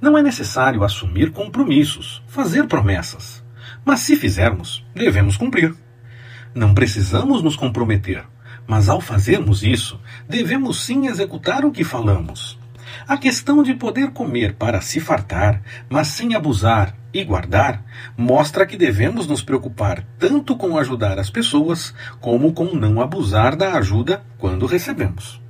Não é necessário assumir compromissos, fazer promessas. Mas se fizermos, devemos cumprir. Não precisamos nos comprometer, mas ao fazermos isso, devemos sim executar o que falamos. A questão de poder comer para se fartar, mas sem abusar e guardar, mostra que devemos nos preocupar tanto com ajudar as pessoas, como com não abusar da ajuda quando recebemos.